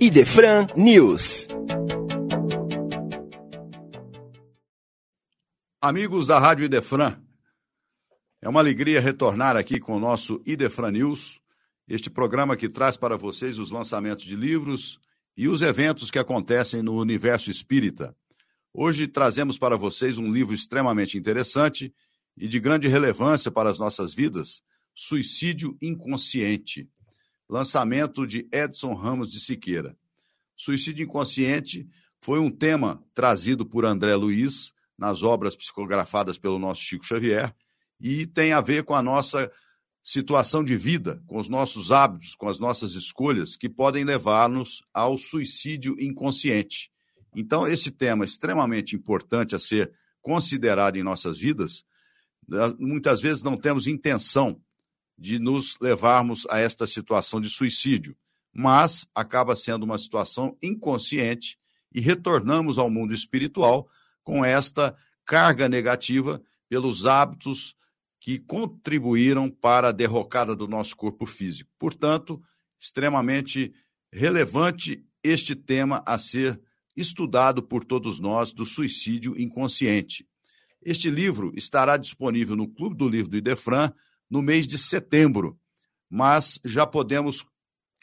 Idefran News. Amigos da Rádio Idefran, é uma alegria retornar aqui com o nosso Idefran News, este programa que traz para vocês os lançamentos de livros e os eventos que acontecem no universo espírita. Hoje trazemos para vocês um livro extremamente interessante e de grande relevância para as nossas vidas, Suicídio Inconsciente, lançamento de Edson Ramos de Siqueira. Suicídio inconsciente foi um tema trazido por André Luiz nas obras psicografadas pelo nosso Chico Xavier e tem a ver com a nossa situação de vida, com os nossos hábitos, com as nossas escolhas que podem levar-nos ao suicídio inconsciente. Então, esse tema extremamente importante a ser considerado em nossas vidas, muitas vezes não temos intenção de nos levarmos a esta situação de suicídio mas acaba sendo uma situação inconsciente e retornamos ao mundo espiritual com esta carga negativa pelos hábitos que contribuíram para a derrocada do nosso corpo físico. Portanto, extremamente relevante este tema a ser estudado por todos nós do suicídio inconsciente. Este livro estará disponível no Clube do Livro do Idefran no mês de setembro, mas já podemos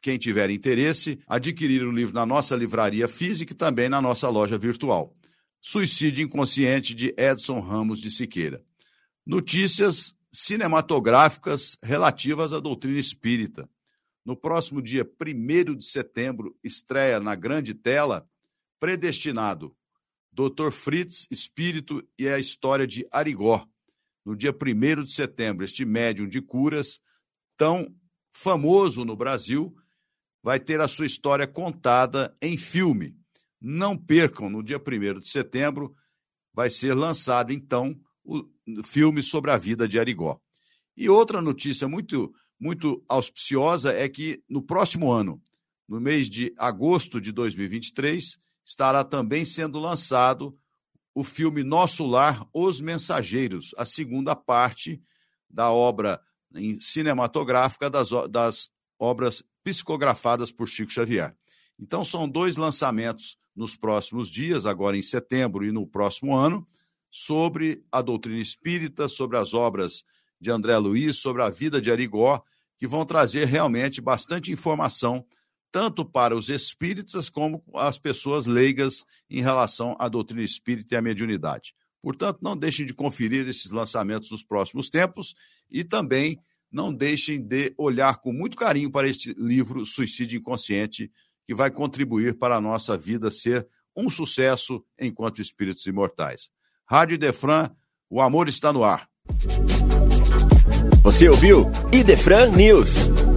quem tiver interesse, adquirir o livro na nossa livraria física e também na nossa loja virtual. Suicídio Inconsciente de Edson Ramos de Siqueira. Notícias cinematográficas relativas à doutrina espírita. No próximo dia 1 de setembro, estreia na grande tela Predestinado, Dr. Fritz, Espírito e a História de Arigó. No dia 1 de setembro, este médium de curas, tão famoso no Brasil, vai ter a sua história contada em filme. Não percam, no dia 1 de setembro, vai ser lançado, então, o filme sobre a vida de Arigó. E outra notícia muito, muito auspiciosa é que no próximo ano, no mês de agosto de 2023, estará também sendo lançado o filme Nosso Lar, Os Mensageiros, a segunda parte da obra cinematográfica das, das obras psicografadas por Chico Xavier. Então, são dois lançamentos nos próximos dias, agora em setembro e no próximo ano, sobre a doutrina espírita, sobre as obras de André Luiz, sobre a vida de Arigó, que vão trazer realmente bastante informação, tanto para os espíritas como as pessoas leigas em relação à doutrina espírita e à mediunidade. Portanto, não deixem de conferir esses lançamentos nos próximos tempos e também não deixem de olhar com muito carinho para este livro Suicídio Inconsciente, que vai contribuir para a nossa vida ser um sucesso enquanto espíritos imortais. Rádio Idefran, o amor está no ar. Você ouviu Idefran News.